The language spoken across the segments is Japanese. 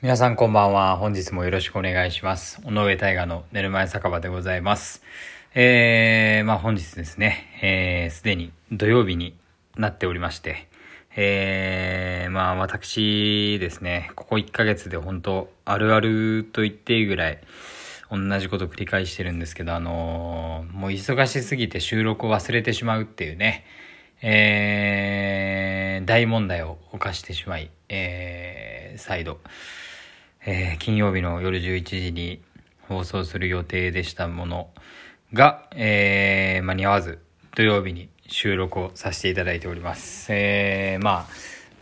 皆さんこんばんは。本日もよろしくお願いします。尾上大河の寝る前酒場でございます。えー、まあ本日ですね、えー、すでに土曜日になっておりまして、えー、まあ私ですね、ここ1ヶ月で本当あるあると言っていいぐらい、同じこと繰り返してるんですけど、あのー、もう忙しすぎて収録を忘れてしまうっていうね、えー、大問題を犯してしまい、えー、再度、えー、金曜日の夜11時に放送する予定でしたものが、えー、間に合わず土曜日に収録をさせていただいております。えー、まあ、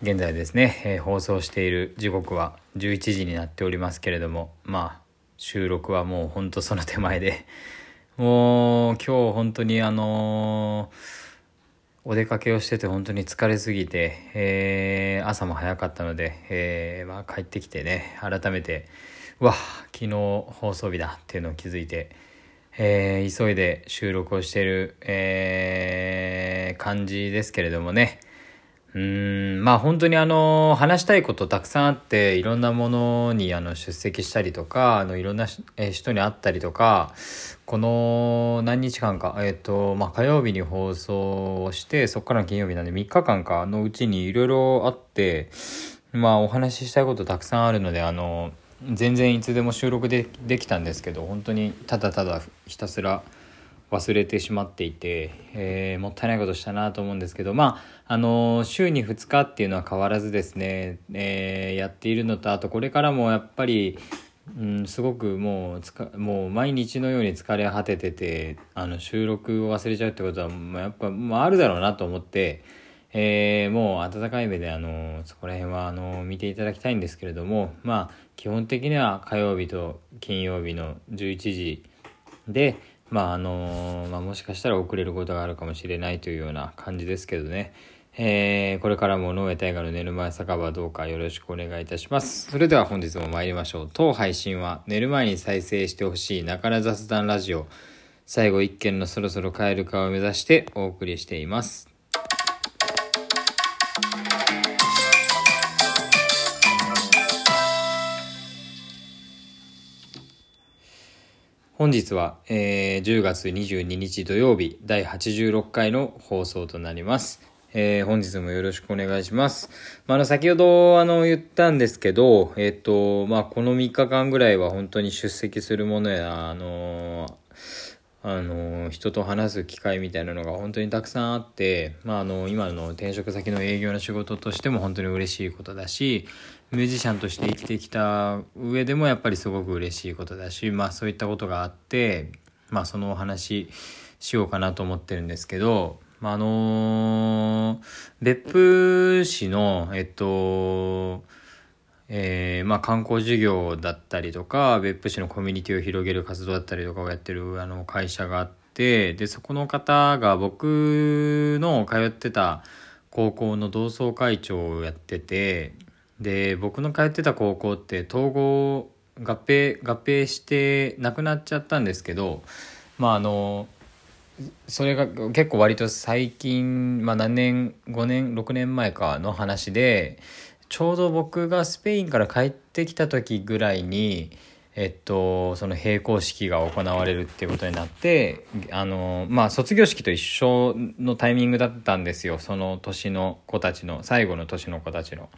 現在ですね、えー、放送している時刻は11時になっておりますけれども、まあ、収録はもうほんとその手前で、もう今日本当にあのーお出かけをしてて本当に疲れすぎて、えー、朝も早かったので、えー、まあ、帰ってきてね改めてうわ昨日放送日だっていうのを気づいて、えー、急いで収録をしてる、え感じですけれどもね。うん。まあ本当にあの話したいことたくさんあっていろんなものにあの出席したりとかあのいろんな人に会ったりとかこの何日間か、えっ、ー、とまあ、火曜日に放送をしてそこから金曜日なんで3日間かのうちにいろいろあってまあお話ししたいことたくさんあるのであの全然いつでも収録でできたんですけど本当にただただひたすら忘れてしまっていて、えー、もったいないことしたなと思うんですけどまああの週に2日っていうのは変わらずですね、えー、やっているのとあとこれからもやっぱり、うん、すごくもうつかもう毎日のように疲れ果てててあの収録を忘れちゃうってことは、まあ、やっぱ、まあ、あるだろうなと思って。えー、もう温かい目であのそこら辺はあの見ていただきたいんですけれどもまあ基本的には火曜日と金曜日の11時でまああのまあ、もしかしたら遅れることがあるかもしれないというような感じですけどね、えー、これからも農家大河の寝る前酒場どうかよろしくお願いいたします。それでは本日も参りましょう。当配信は寝る前に再生してほしい中根雑談ラジオ最後一件のそろそろ帰るかを目指してお送りしています。本日は、えー、10月22日土曜日第86回の放送となります。えー、本日もよろしくお願いします。まあ、あの、先ほど、あの、言ったんですけど、えっ、と、まあ、この3日間ぐらいは本当に出席するものや、あのあの人と話す機会みたいなのが本当にたくさんあって、まあ、あの今の転職先の営業の仕事としても本当に嬉しいことだしミュージシャンとして生きてきた上でもやっぱりすごく嬉しいことだし、まあ、そういったことがあって、まあ、そのお話しようかなと思ってるんですけど、まあ、あの別府市のえっとえー、まあ、観光事業だったりとか別府市のコミュニティを広げる活動だったりとかをやってるあの会社があってでそこの方が僕の通ってた高校の同窓会長をやっててで僕の通ってた高校って統合合併合併してなくなっちゃったんですけどまああのそれが結構割と最近、まあ、何年5年6年前かの話でちょうど僕がスペインから帰ってきた時ぐらいに、えっと、その閉校式が行われるっていうことになって、あの、まあ、卒業式と一緒のタイミングだったんですよ。その年の子たちの、最後の年の子たちの。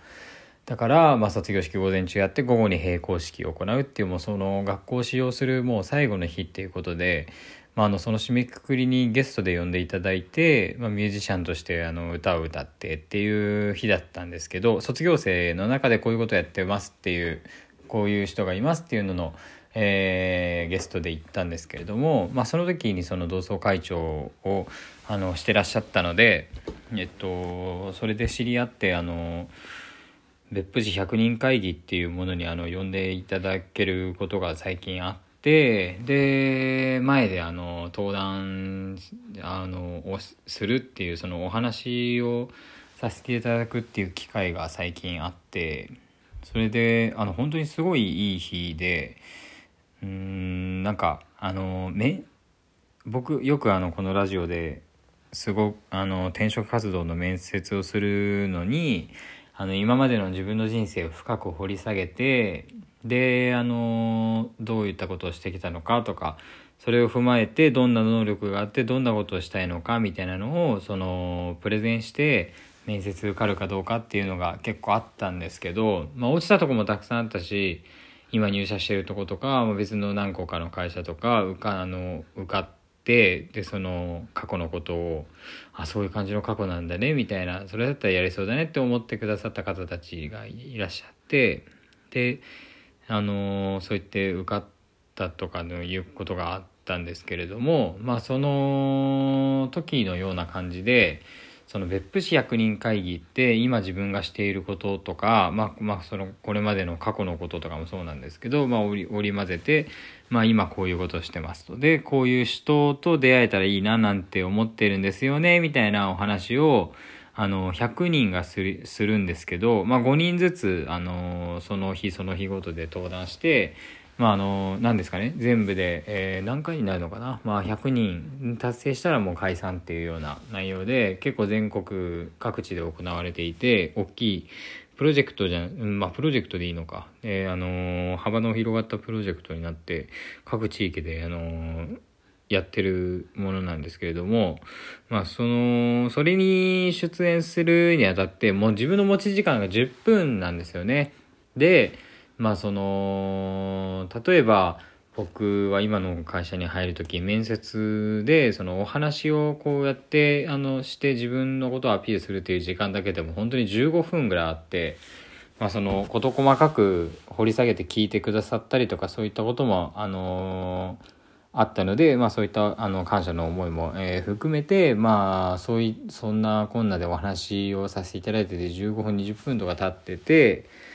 だから、まあ、卒業式午前中やって午後に閉校式を行うっていう、もうその学校を使用するもう最後の日っていうことで、まあ、あのその締めくくりにゲストで呼んでいただいて、まあ、ミュージシャンとしてあの歌を歌ってっていう日だったんですけど卒業生の中でこういうことやってますっていうこういう人がいますっていうのの、えー、ゲストで行ったんですけれども、まあ、その時にその同窓会長をあのしてらっしゃったので、えっと、それで知り合ってあの別府市百人会議っていうものにあの呼んでいただけることが最近あって。で前であの登壇あのをするっていうそのお話をさせていただくっていう機会が最近あってそれであの本当にすごいいい日でうんなんかあのめ僕よくあのこのラジオですごあの転職活動の面接をするのにあの今までの自分の人生を深く掘り下げてであのどういったことをしてきたのかとかそれを踏まえてどんな能力があってどんなことをしたいのかみたいなのをそのプレゼンして面接受かるかどうかっていうのが結構あったんですけど、まあ、落ちたとこもたくさんあったし今入社してるとことか別の何個かの会社とか受かあの受かってでその過去のことをあそういう感じの過去なんだねみたいなそれだったらやりそうだねって思ってくださった方たちがいらっしゃってであのそう言って受かったとかのいうことがあったんですけれどもまあその時のような感じでその別府市役人会議って今自分がしていることとか、まあ、まあそのこれまでの過去のこととかもそうなんですけど、まあ、織り織り交ぜて、まあ、今こういうことをしてますと。でこういう人と出会えたらいいななんて思ってるんですよねみたいなお話をあの100人がするするんですけど、まあ、5人ずつあのその日その日ごとで登壇してまああの何ですかね全部で、えー、何回になるのかな、まあ、100人達成したらもう解散っていうような内容で結構全国各地で行われていて大きいプロジェクトじゃまあプロジェクトでいいのか、えー、あの幅の広がったプロジェクトになって各地域であのやってるものなんですけれども、まあ、その、それに出演するにあたって、もう自分の持ち時間が10分なんですよね。で、まあその例えば僕は今の会社に入る時面接でそのお話をこうやってあのして自分のことをアピールするっていう時間だけでも本当に15分ぐらいあって、まあ、その事細かく掘り下げて聞いてくださったりとかそういったこともあのあったので、まあ、そういったあの感謝の思いも、え、含めて、まあ、そういそんなこんなでお話をさせていただいてて15分20分とか経ってて。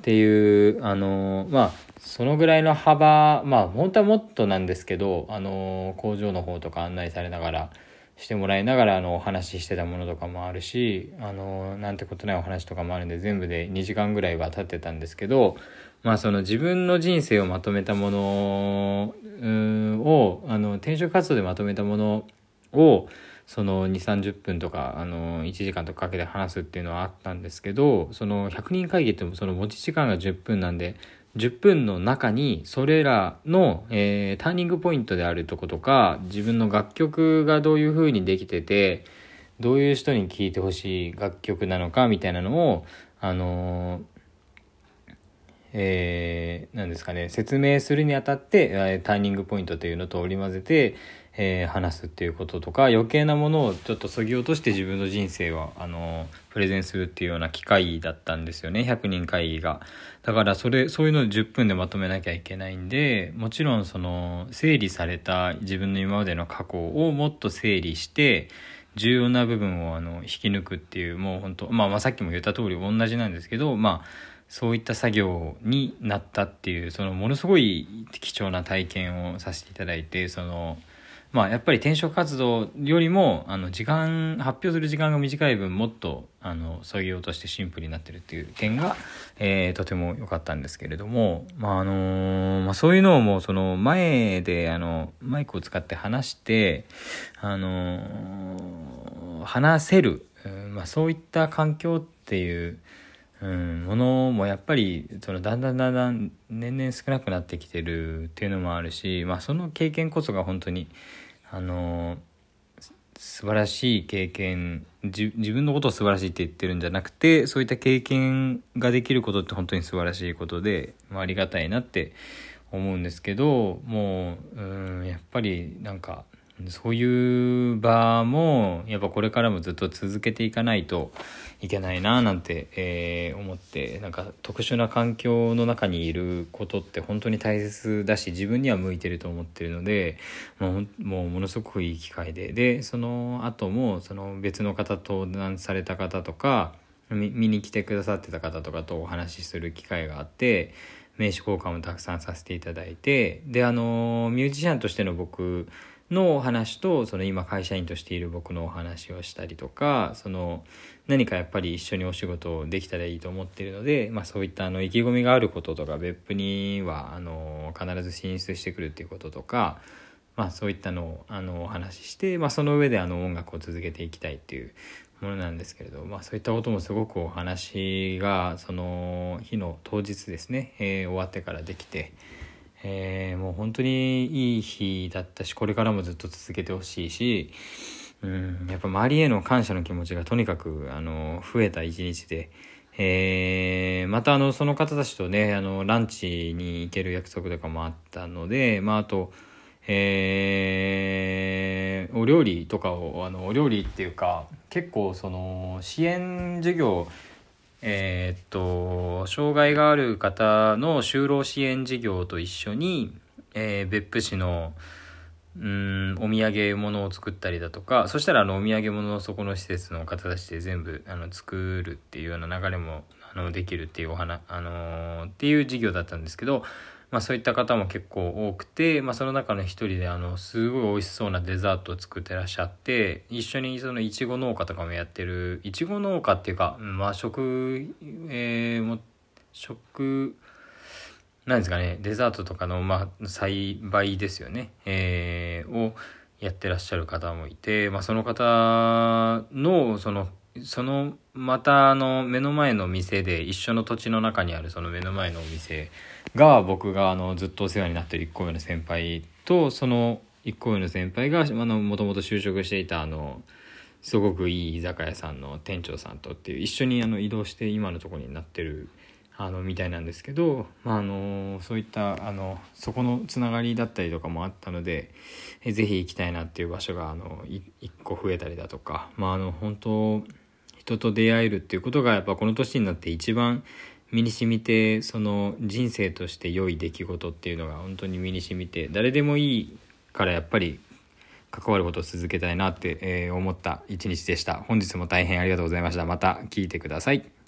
っていうあのまあそのぐらいの幅まあ本当はもっとなんですけどあの工場の方とか案内されながらしてもらいながらあのお話ししてたものとかもあるしあのなんてことないお話とかもあるんで全部で2時間ぐらいは経ってたんですけどまあその自分の人生をまとめたものをあの転職活動でまとめたものをその2 3 0分とかあの1時間とかかけて話すっていうのはあったんですけどその100人会議ってもその持ち時間が10分なんで10分の中にそれらの、えー、ターニングポイントであるとことか自分の楽曲がどういう風にできててどういう人に聴いてほしい楽曲なのかみたいなのをあのーえー、ですかね説明するにあたって、ターニングポイントというのと織り交ぜて、えー、話すっていうこととか余計なものをちょっとそぎ落として自分の人生をあのプレゼンするっていうような機会だったんですよね。100人会議が。だからそれそういうのを10分でまとめなきゃいけないんでもちろんその整理された自分の今までの過去をもっと整理して重要な部分をあの引き抜くっていうもう本当まあまあさっきも言った通り同じなんですけどまあそういった作業になったっていうそのものすごい貴重な体験をさせていただいてそのまあやっぱり転職活動よりもあの時間発表する時間が短い分もっとあの作業としてシンプルになってるっていう点が、えー、とても良かったんですけれども、まああのまあ、そういうのをもうその前であのマイクを使って話して、あの話せる、まあ、そういった環境っていううん、ものもやっぱりそのだんだんだんだん年々少なくなってきてるっていうのもあるし、まあ、その経験こそが本当にあの素晴らしい経験自分のことを素晴らしいって言ってるんじゃなくてそういった経験ができることって本当に素晴らしいことで、まあ、ありがたいなって思うんですけどもううんやっぱりなんかそういう場もやっぱこれからもずっと続けていかないといけないななんて、えー、思ってなんか特殊な環境の中にいることって本当に大切だし自分には向いてると思ってるのでもうもうものすごくいい機会で。でその後もその別の方登壇された方とか見に来てくださってた方とかとお話しする機会があって名刺交換もたくさんさせていただいてであのミュージシャンとしての僕のお話とその今会社員としている僕のお話をしたりとかその何かやっぱり一緒にお仕事をできたらいいと思っているので、まあ、そういったあの意気込みがあることとか別府にはあの必ず進出してくるっていうこととか、まあ、そういったのをあのお話しして、まあ、その上であの音楽を続けていきたいっていう、ものなんですけれど、まあ、そういったこともすごくお話がその日の当日ですね、えー、終わってからできて、えー、もう本当にいい日だったしこれからもずっと続けてほしいし、うん、やっぱ周りへの感謝の気持ちがとにかくあの増えた一日で。えー、またあのその方たちとねあのランチに行ける約束とかもあったので、まあ、あとえー、お料理とかをあのお料理っていうか結構その支援事業えー、っと障害がある方の就労支援事業と一緒に、えー、別府市のうんお土産物を作ったりだとかそしたらあのお土産物をそこの施設の方たちで全部あの作るっていうような流れもあのできるっていうお花、あのー、っていう事業だったんですけどまあ、そういった方も結構多くて、まあ、その中の一人であのすごい美味しそうなデザートを作ってらっしゃって一緒にそのいちご農家とかもやってるいちご農家っていうか、まあ食、えー、も食なんですかねデザートとかの、まあ、栽培ですよね、えー、をやってらっしゃる方もいて、まあ、その方のそのそのまたあの目の前の店で一緒の土地の中にあるその目の前のお店が僕があのずっとお世話になってる1個上の先輩とその1個上の先輩がもともと就職していたあのすごくいい居酒屋さんの店長さんとっていう一緒にあの移動して今のところになってるあのみたいなんですけど、まあ、あのそういったあのそこのつながりだったりとかもあったのでえぜひ行きたいなっていう場所があの1個増えたりだとか、まあ、あの本当人と出会えるっていうことがやっぱこの年になって一番身に染みてその人生として良い出来事っていうのが本当に身に染みて誰でもいいからやっぱり関わることを続けたいなって思った一日でした。本日も大変ありがとうございました。また聞いてください。